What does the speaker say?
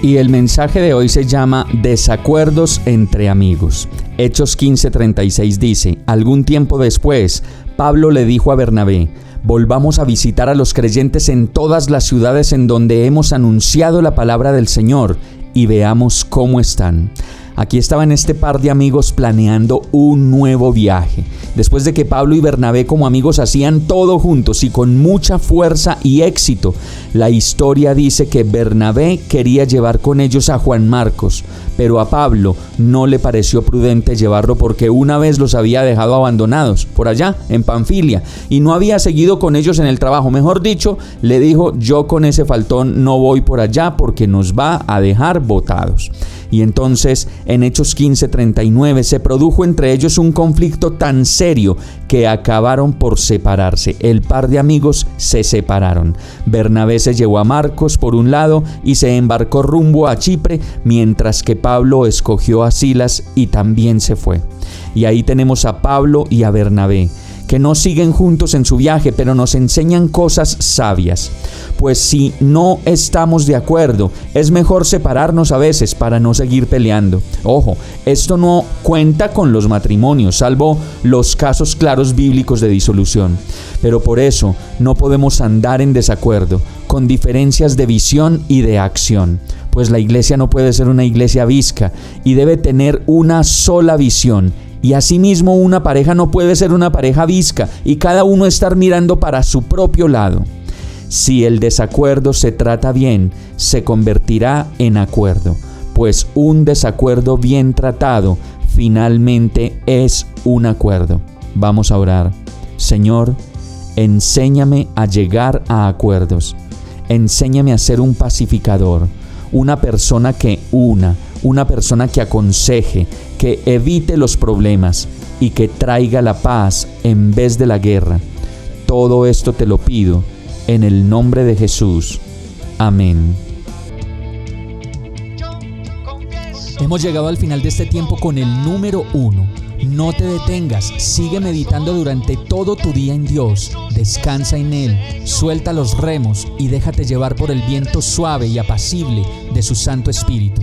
Y el mensaje de hoy se llama Desacuerdos entre amigos. Hechos 15:36 dice, algún tiempo después, Pablo le dijo a Bernabé, volvamos a visitar a los creyentes en todas las ciudades en donde hemos anunciado la palabra del Señor y veamos cómo están. Aquí estaban este par de amigos planeando un nuevo viaje. Después de que Pablo y Bernabé como amigos hacían todo juntos y con mucha fuerza y éxito, la historia dice que Bernabé quería llevar con ellos a Juan Marcos, pero a Pablo no le pareció prudente llevarlo porque una vez los había dejado abandonados por allá, en Panfilia, y no había seguido con ellos en el trabajo. Mejor dicho, le dijo, yo con ese faltón no voy por allá porque nos va a dejar botados. Y entonces en Hechos 15:39 se produjo entre ellos un conflicto tan serio que acabaron por separarse. El par de amigos se separaron. Bernabé se llevó a Marcos por un lado y se embarcó rumbo a Chipre, mientras que Pablo escogió a Silas y también se fue. Y ahí tenemos a Pablo y a Bernabé que no siguen juntos en su viaje, pero nos enseñan cosas sabias. Pues si no estamos de acuerdo, es mejor separarnos a veces para no seguir peleando. Ojo, esto no cuenta con los matrimonios, salvo los casos claros bíblicos de disolución. Pero por eso no podemos andar en desacuerdo, con diferencias de visión y de acción pues la iglesia no puede ser una iglesia visca y debe tener una sola visión y asimismo una pareja no puede ser una pareja visca y cada uno estar mirando para su propio lado. Si el desacuerdo se trata bien, se convertirá en acuerdo, pues un desacuerdo bien tratado finalmente es un acuerdo. Vamos a orar. Señor, enséñame a llegar a acuerdos. Enséñame a ser un pacificador, una persona que una, una persona que aconseje, que evite los problemas y que traiga la paz en vez de la guerra. Todo esto te lo pido en el nombre de Jesús. Amén. Hemos llegado al final de este tiempo con el número uno. No te detengas, sigue meditando durante todo tu día en Dios, descansa en Él, suelta los remos y déjate llevar por el viento suave y apacible de su Santo Espíritu.